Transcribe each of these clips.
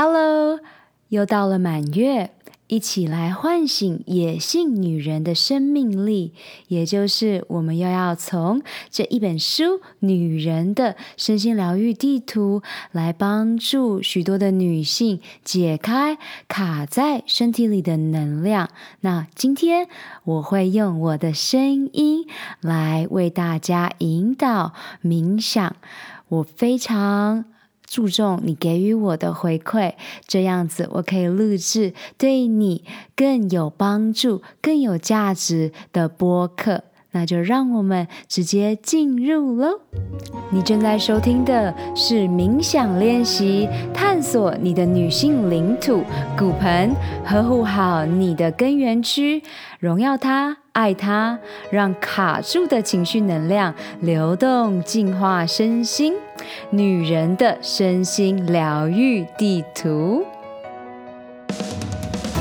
Hello，又到了满月，一起来唤醒野性女人的生命力，也就是我们又要从这一本书《女人的身心疗愈地图》来帮助许多的女性解开卡在身体里的能量。那今天我会用我的声音来为大家引导冥想，我非常。注重你给予我的回馈，这样子我可以录制对你更有帮助、更有价值的播客。那就让我们直接进入喽。你正在收听的是冥想练习，探索你的女性领土——骨盆，呵护好你的根源区，荣耀它。爱它，让卡住的情绪能量流动，净化身心。女人的身心疗愈地图。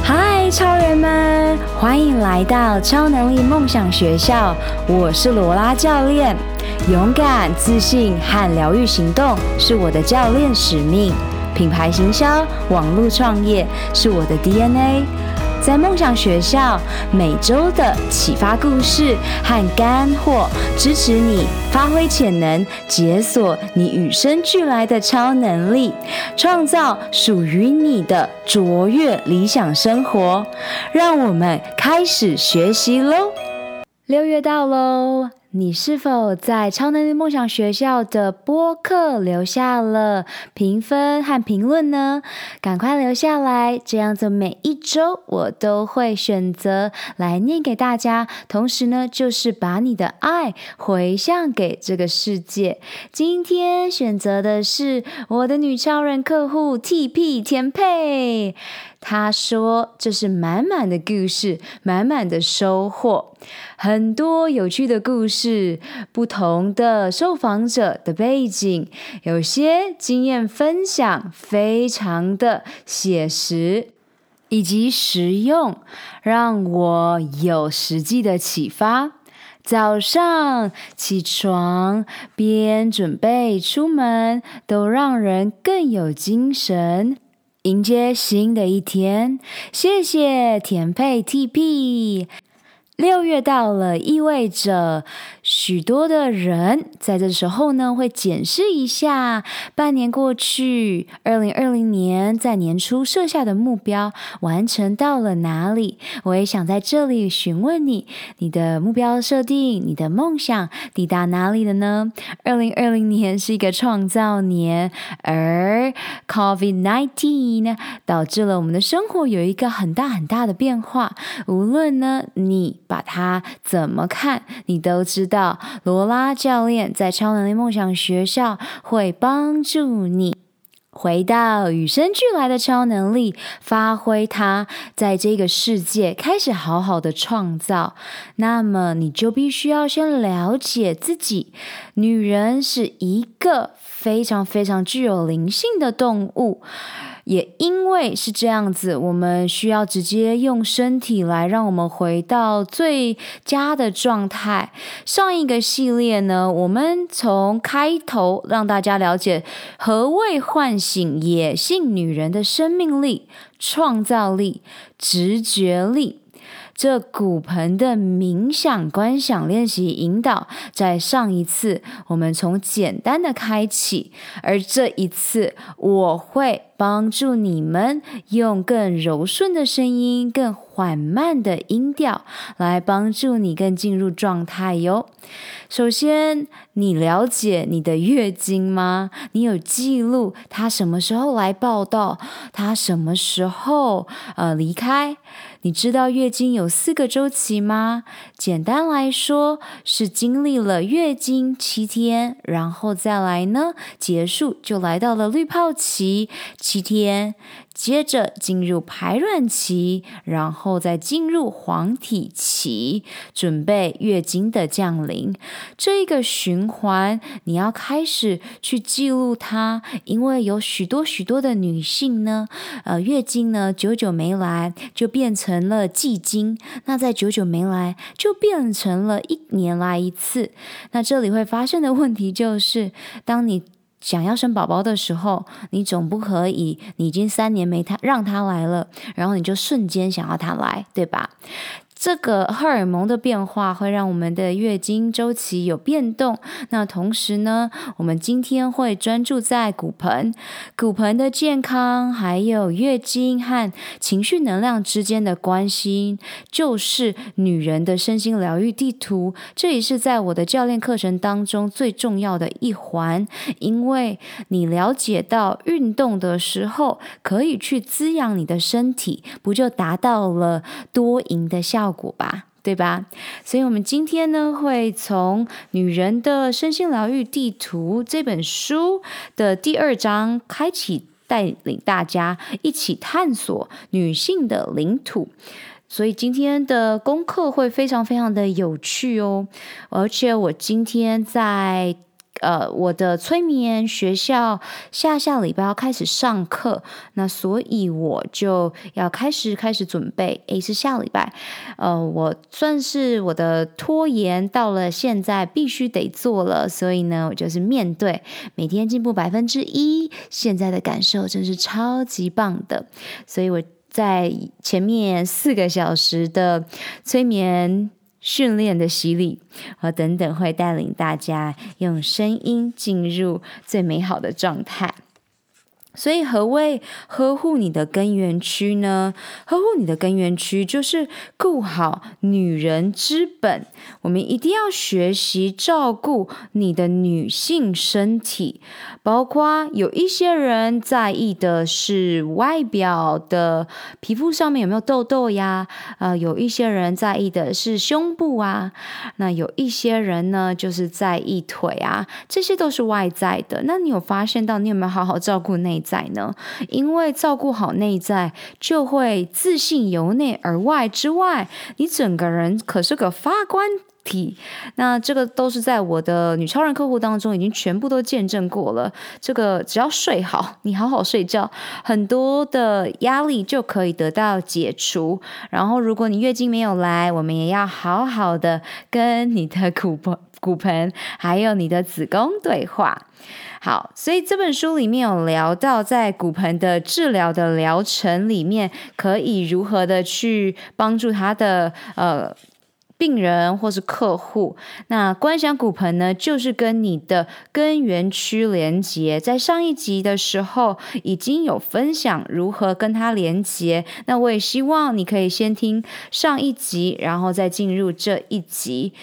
嗨，超人们，欢迎来到超能力梦想学校。我是罗拉教练。勇敢、自信和疗愈行动是我的教练使命。品牌行销、网络创业是我的 DNA。在梦想学校，每周的启发故事和干货，支持你发挥潜能，解锁你与生俱来的超能力，创造属于你的卓越理想生活。让我们开始学习喽！六月到喽。你是否在超能力梦想学校的播客留下了评分和评论呢？赶快留下来，这样子每一周我都会选择来念给大家。同时呢，就是把你的爱回向给这个世界。今天选择的是我的女超人客户 TP 田佩。他说：“这是满满的故事，满满的收获，很多有趣的故事，不同的受访者的背景，有些经验分享非常的写实以及实用，让我有实际的启发。早上起床边准备出门，都让人更有精神。”迎接新的一天，谢谢田配 TP。六月到了，意味着许多的人在这时候呢，会检视一下半年过去，二零二零年在年初设下的目标完成到了哪里？我也想在这里询问你，你的目标设定，你的梦想抵达哪里了呢？二零二零年是一个创造年，而 COVID nineteen 导致了我们的生活有一个很大很大的变化。无论呢，你把它怎么看，你都知道。罗拉教练在超能力梦想学校会帮助你回到与生俱来的超能力，发挥它，在这个世界开始好好的创造。那么，你就必须要先了解自己。女人是一个非常非常具有灵性的动物。也因为是这样子，我们需要直接用身体来让我们回到最佳的状态。上一个系列呢，我们从开头让大家了解何谓唤醒野性女人的生命力、创造力、直觉力。这骨盆的冥想观想练习引导，在上一次我们从简单的开启，而这一次我会帮助你们用更柔顺的声音、更缓慢的音调来帮助你更进入状态哟。首先，你了解你的月经吗？你有记录它什么时候来报到？它什么时候呃离开？你知道月经有四个周期吗？简单来说，是经历了月经七天，然后再来呢，结束就来到了滤泡期七天。接着进入排卵期，然后再进入黄体期，准备月经的降临。这一个循环，你要开始去记录它，因为有许多许多的女性呢，呃，月经呢久久没来，就变成了季经。那在久久没来，就变成了一年来一次。那这里会发生的问题就是，当你想要生宝宝的时候，你总不可以，你已经三年没他让他来了，然后你就瞬间想要他来，对吧？这个荷尔蒙的变化会让我们的月经周期有变动。那同时呢，我们今天会专注在骨盆、骨盆的健康，还有月经和情绪能量之间的关系，就是女人的身心疗愈地图。这也是在我的教练课程当中最重要的一环，因为你了解到运动的时候可以去滋养你的身体，不就达到了多赢的效？效果吧，对吧？所以，我们今天呢，会从《女人的身心疗愈地图》这本书的第二章开启，带领大家一起探索女性的领土。所以，今天的功课会非常非常的有趣哦，而且我今天在。呃，我的催眠学校下下礼拜要开始上课，那所以我就要开始开始准备。诶，是下礼拜，呃，我算是我的拖延到了现在必须得做了，所以呢，我就是面对每天进步百分之一，现在的感受真是超级棒的。所以我在前面四个小时的催眠。训练的洗礼和等等，会带领大家用声音进入最美好的状态。所以，何谓呵护你的根源区呢？呵护你的根源区，就是顾好女人之本。我们一定要学习照顾你的女性身体，包括有一些人在意的是外表的皮肤上面有没有痘痘呀，呃，有一些人在意的是胸部啊，那有一些人呢，就是在意腿啊，这些都是外在的。那你有发现到你有没有好好照顾内在呢？因为照顾好内在，就会自信由内而外之外，你整个人可是个发光那这个都是在我的女超人客户当中已经全部都见证过了。这个只要睡好，你好好睡觉，很多的压力就可以得到解除。然后，如果你月经没有来，我们也要好好的跟你的骨盆、骨盆还有你的子宫对话。好，所以这本书里面有聊到，在骨盆的治疗的疗程里面，可以如何的去帮助他的呃病人或是客户。那观想骨盆呢，就是跟你的根源区连接。在上一集的时候已经有分享如何跟它连接。那我也希望你可以先听上一集，然后再进入这一集。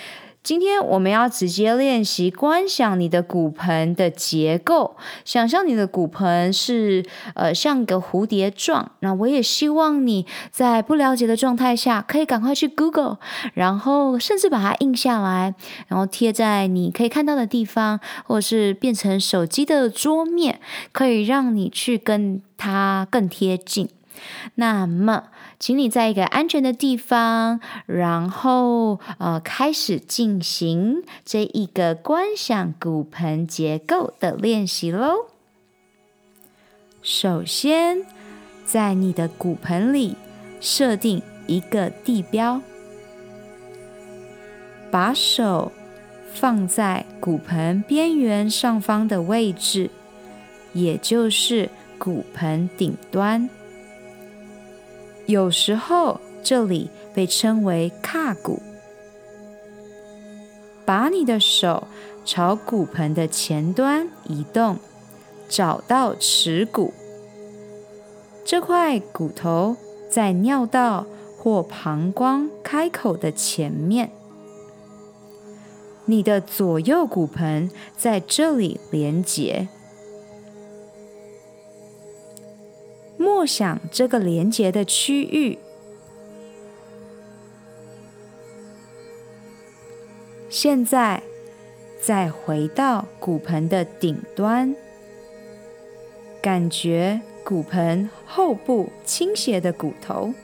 今天我们要直接练习观想你的骨盆的结构，想象你的骨盆是呃像个蝴蝶状。那我也希望你在不了解的状态下，可以赶快去 Google，然后甚至把它印下来，然后贴在你可以看到的地方，或者是变成手机的桌面，可以让你去跟它更贴近。那么。请你在一个安全的地方，然后呃开始进行这一个观想骨盆结构的练习喽。首先，在你的骨盆里设定一个地标，把手放在骨盆边缘上方的位置，也就是骨盆顶端。有时候这里被称为胯骨。把你的手朝骨盆的前端移动，找到耻骨。这块骨头在尿道或膀胱开口的前面。你的左右骨盆在这里连接。默想这个连接的区域。现在，再回到骨盆的顶端，感觉骨盆后部倾斜的骨头。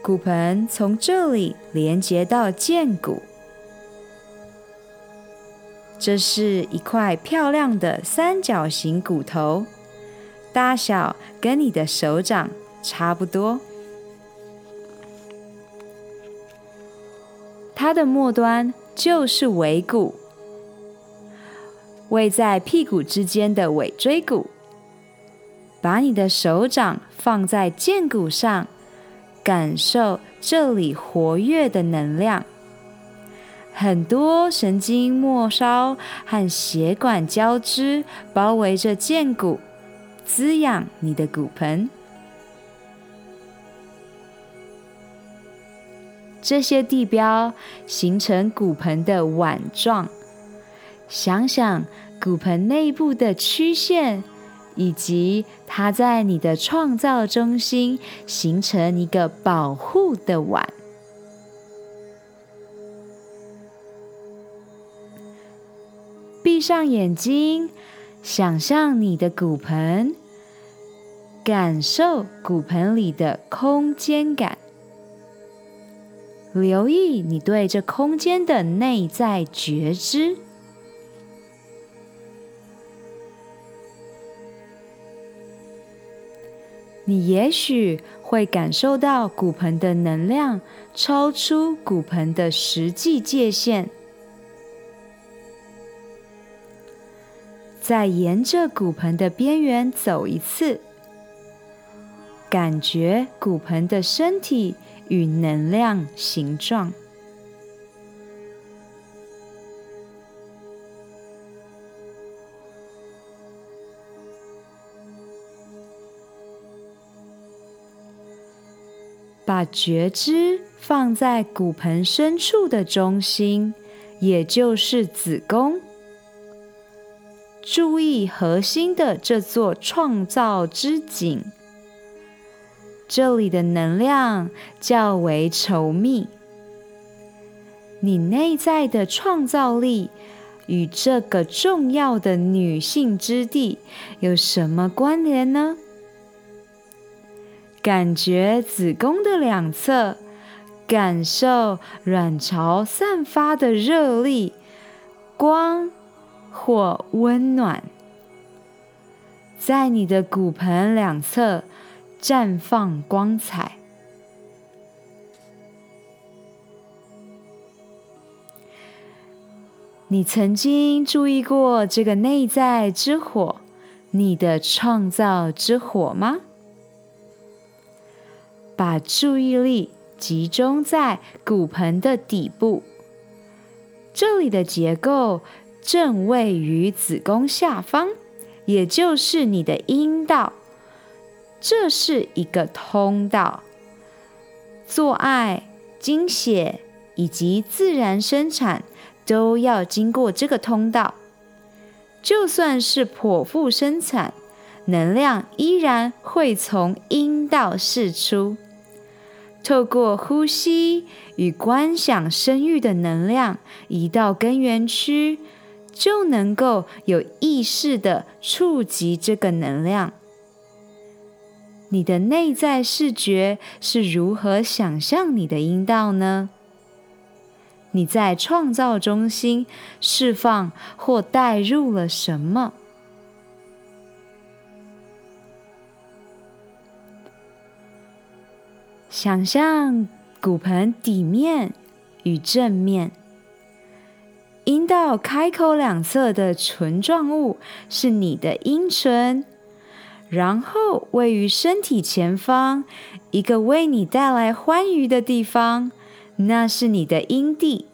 骨盆从这里连接到荐骨。这是一块漂亮的三角形骨头，大小跟你的手掌差不多。它的末端就是尾骨，位在屁股之间的尾椎骨。把你的手掌放在剑骨上，感受这里活跃的能量。很多神经末梢和血管交织包围着荐骨，滋养你的骨盆。这些地标形成骨盆的碗状。想想骨盆内部的曲线。以及它在你的创造中心形成一个保护的碗。闭上眼睛，想象你的骨盆，感受骨盆里的空间感，留意你对这空间的内在觉知。你也许会感受到骨盆的能量超出骨盆的实际界限。再沿着骨盆的边缘走一次，感觉骨盆的身体与能量形状。把觉知放在骨盆深处的中心，也就是子宫。注意核心的这座创造之井，这里的能量较为稠密。你内在的创造力与这个重要的女性之地有什么关联呢？感觉子宫的两侧，感受卵巢散发的热力、光或温暖，在你的骨盆两侧绽放光彩。你曾经注意过这个内在之火，你的创造之火吗？把注意力集中在骨盆的底部，这里的结构正位于子宫下方，也就是你的阴道。这是一个通道，做爱、经血以及自然生产都要经过这个通道。就算是剖腹生产，能量依然会从阴道释出。透过呼吸与观想生育的能量移到根源区，就能够有意识的触及这个能量。你的内在视觉是如何想象你的阴道呢？你在创造中心释放或带入了什么？想象骨盆底面与正面，阴道开口两侧的唇状物是你的阴唇，然后位于身体前方一个为你带来欢愉的地方，那是你的阴蒂。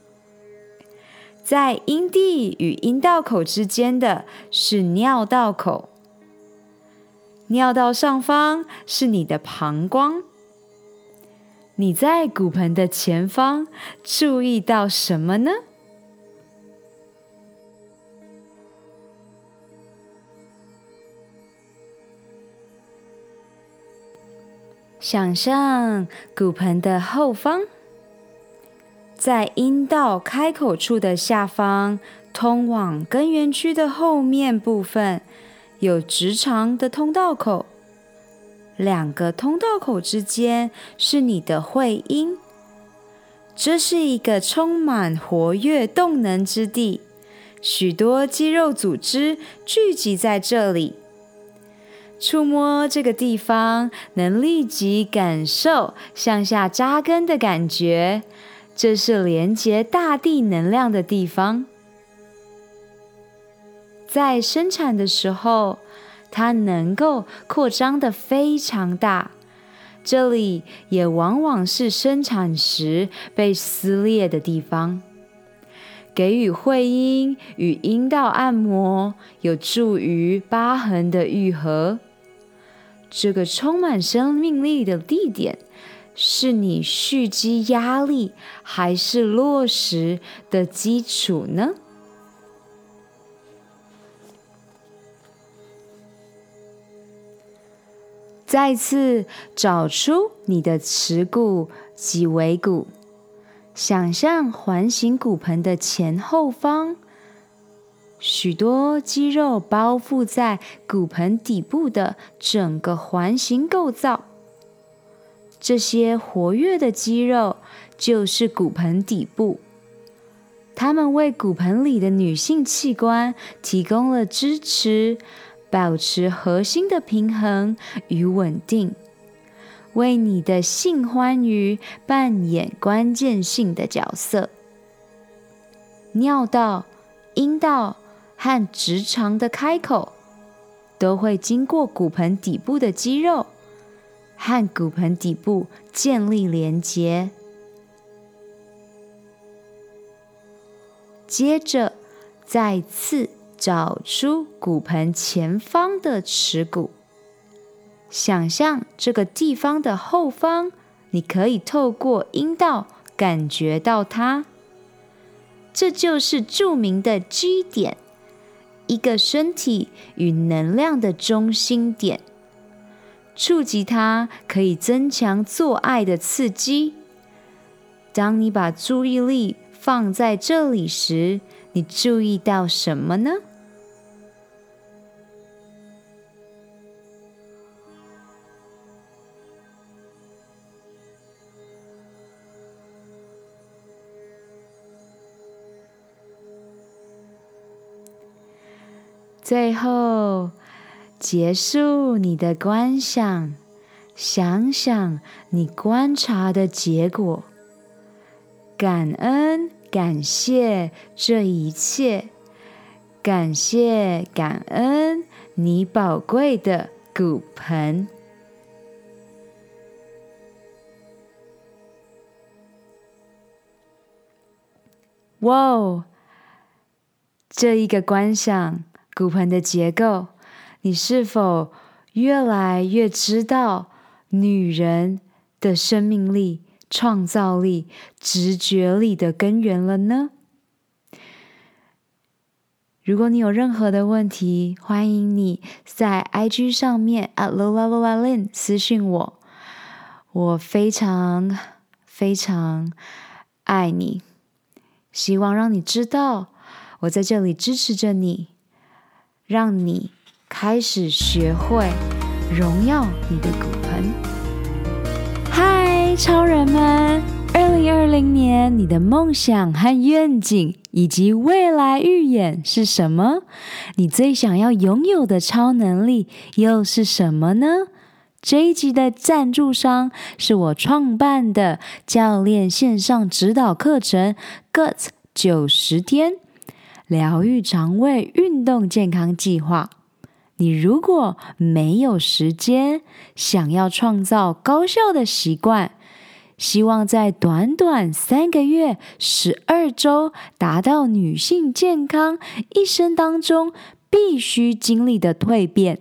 在阴蒂与阴道口之间的是尿道口，尿道上方是你的膀胱。你在骨盆的前方注意到什么呢？想象骨盆的后方，在阴道开口处的下方，通往根源区的后面部分，有直肠的通道口。两个通道口之间是你的会阴，这是一个充满活跃动能之地，许多肌肉组织聚集在这里。触摸这个地方，能立即感受向下扎根的感觉，这是连接大地能量的地方。在生产的时候，它能够扩张的非常大。这里也往往是生产时被撕裂的地方。给予会阴与阴道按摩，有助于疤痕的愈合。这个充满生命力的地点，是你蓄积压力还是落实的基础呢？再次找出你的耻骨及尾骨，想象环形骨盆的前后方，许多肌肉包覆在骨盆底部的整个环形构造。这些活跃的肌肉就是骨盆底部，它们为骨盆里的女性器官提供了支持，保持核心的平衡与稳定，为你的性欢愉扮演关键性的角色。尿道、阴道和直肠的开口都会经过骨盆底部的肌肉。和骨盆底部建立连接，接着再次找出骨盆前方的耻骨，想象这个地方的后方，你可以透过阴道感觉到它，这就是著名的 G 点，一个身体与能量的中心点。触及它可以增强做爱的刺激。当你把注意力放在这里时，你注意到什么呢？最后。结束你的观想，想想你观察的结果，感恩感谢这一切，感谢感恩你宝贵的骨盆。哇哦，这一个观想骨盆的结构。你是否越来越知道女人的生命力、创造力、直觉力的根源了呢？如果你有任何的问题，欢迎你在 IG 上面 @lolaLolaLin 私讯我，我非常非常爱你，希望让你知道我在这里支持着你，让你。开始学会荣耀你的骨盆。嗨，超人们！二零二零年你的梦想和愿景以及未来预演是什么？你最想要拥有的超能力又是什么呢？这一集的赞助商是我创办的教练线上指导课程 “GUTS 九十天疗愈肠胃运动健康计划”。你如果没有时间，想要创造高效的习惯，希望在短短三个月、十二周达到女性健康一生当中必须经历的蜕变，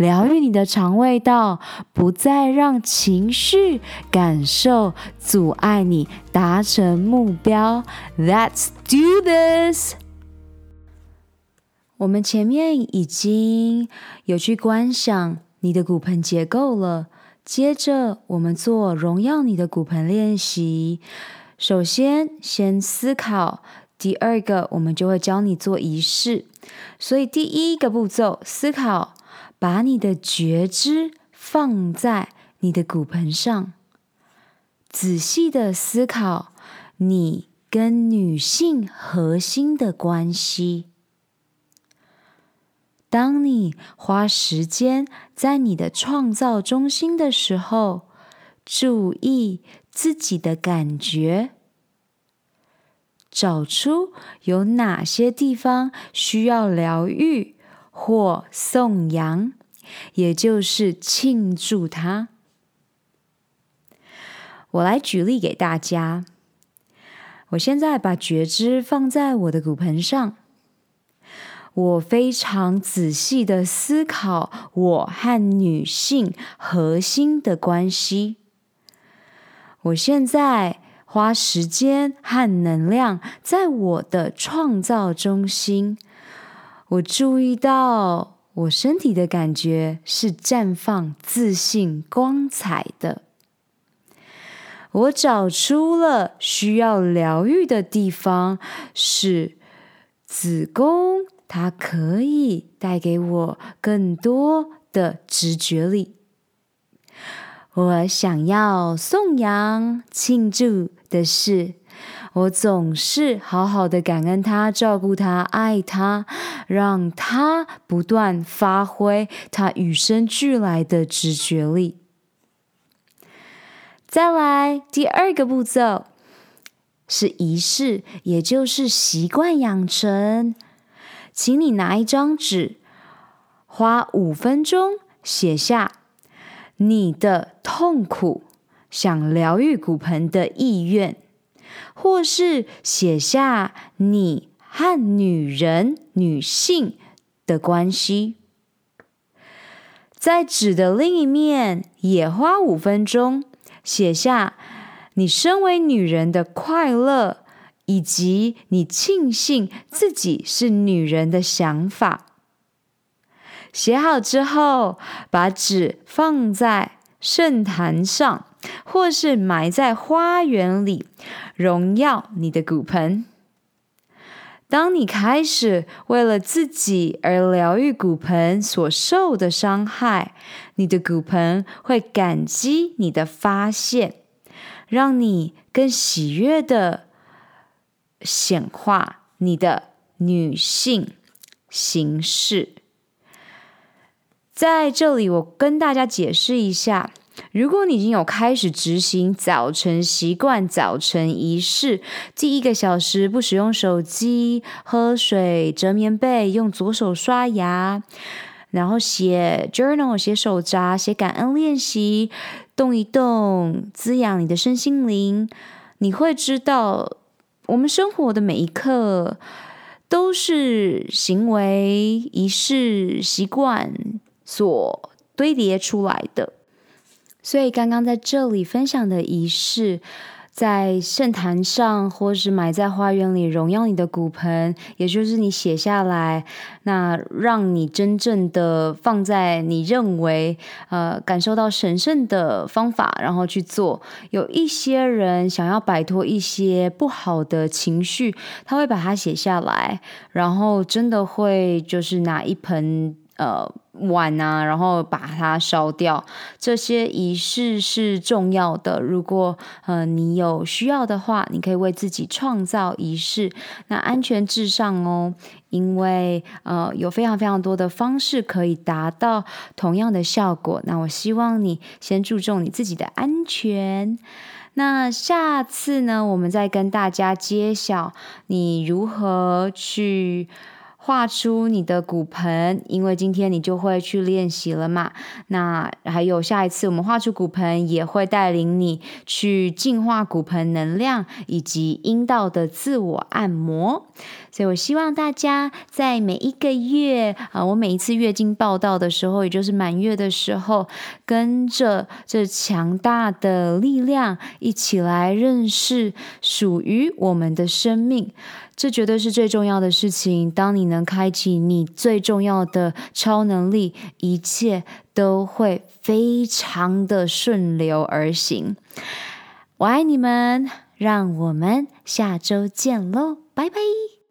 疗愈你的肠胃道，不再让情绪感受阻碍你达成目标。Let's do this！我们前面已经有去观想你的骨盆结构了，接着我们做荣耀你的骨盆练习。首先，先思考。第二个，我们就会教你做仪式。所以第一个步骤，思考，把你的觉知放在你的骨盆上，仔细的思考你跟女性核心的关系。当你花时间在你的创造中心的时候，注意自己的感觉。找出有哪些地方需要疗愈或颂扬，也就是庆祝它。我来举例给大家。我现在把觉知放在我的骨盆上，我非常仔细的思考我和女性核心的关系。我现在。花时间和能量在我的创造中心，我注意到我身体的感觉是绽放自信光彩的。我找出了需要疗愈的地方，是子宫，它可以带给我更多的直觉力。我想要颂扬庆祝的是，我总是好好的感恩他、照顾他、爱他，让他不断发挥他与生俱来的直觉力。再来第二个步骤是仪式，也就是习惯养成。请你拿一张纸，花五分钟写下。你的痛苦，想疗愈骨盆的意愿，或是写下你和女人、女性的关系，在纸的另一面也花五分钟写下你身为女人的快乐，以及你庆幸自己是女人的想法。写好之后，把纸放在圣坛上，或是埋在花园里，荣耀你的骨盆。当你开始为了自己而疗愈骨盆所受的伤害，你的骨盆会感激你的发现，让你更喜悦的显化你的女性形式。在这里，我跟大家解释一下：如果你已经有开始执行早晨习惯、早晨仪式，第一个小时不使用手机、喝水、折棉被、用左手刷牙，然后写 journal、写手札、写感恩练习，动一动，滋养你的身心灵，你会知道，我们生活的每一刻都是行为、仪式、习惯。所堆叠出来的，所以刚刚在这里分享的仪式，在圣坛上，或是埋在花园里荣耀你的骨盆，也就是你写下来，那让你真正的放在你认为呃感受到神圣的方法，然后去做。有一些人想要摆脱一些不好的情绪，他会把它写下来，然后真的会就是拿一盆呃。碗啊，然后把它烧掉，这些仪式是重要的。如果呃你有需要的话，你可以为自己创造仪式。那安全至上哦，因为呃有非常非常多的方式可以达到同样的效果。那我希望你先注重你自己的安全。那下次呢，我们再跟大家揭晓你如何去。画出你的骨盆，因为今天你就会去练习了嘛。那还有下一次，我们画出骨盆也会带领你去净化骨盆能量以及阴道的自我按摩。所以我希望大家在每一个月啊，我每一次月经报道的时候，也就是满月的时候，跟着这强大的力量一起来认识属于我们的生命。这绝对是最重要的事情。当你能开启你最重要的超能力，一切都会非常的顺流而行。我爱你们，让我们下周见喽，拜拜！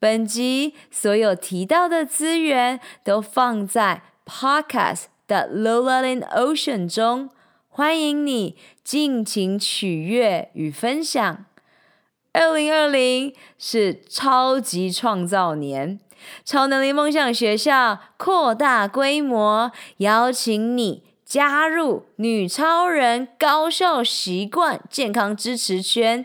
本集所有提到的资源都放在 Podcast 的 Lola in Ocean 中，欢迎你尽情取悦与分享。二零二零是超级创造年。超能力梦想学校扩大规模，邀请你加入女超人高效习惯健康支持圈，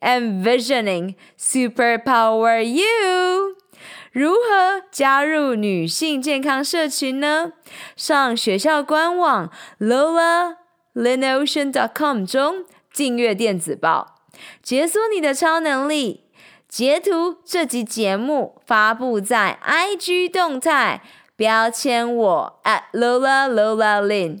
and visioning. Superpower you. 如何加入女性健康社群呢？上学校官网 lola lin ocean dot com 中订阅电子报，解锁你的超能力。截图这集节目发布在 IG 动态，标签我 at lola lola lin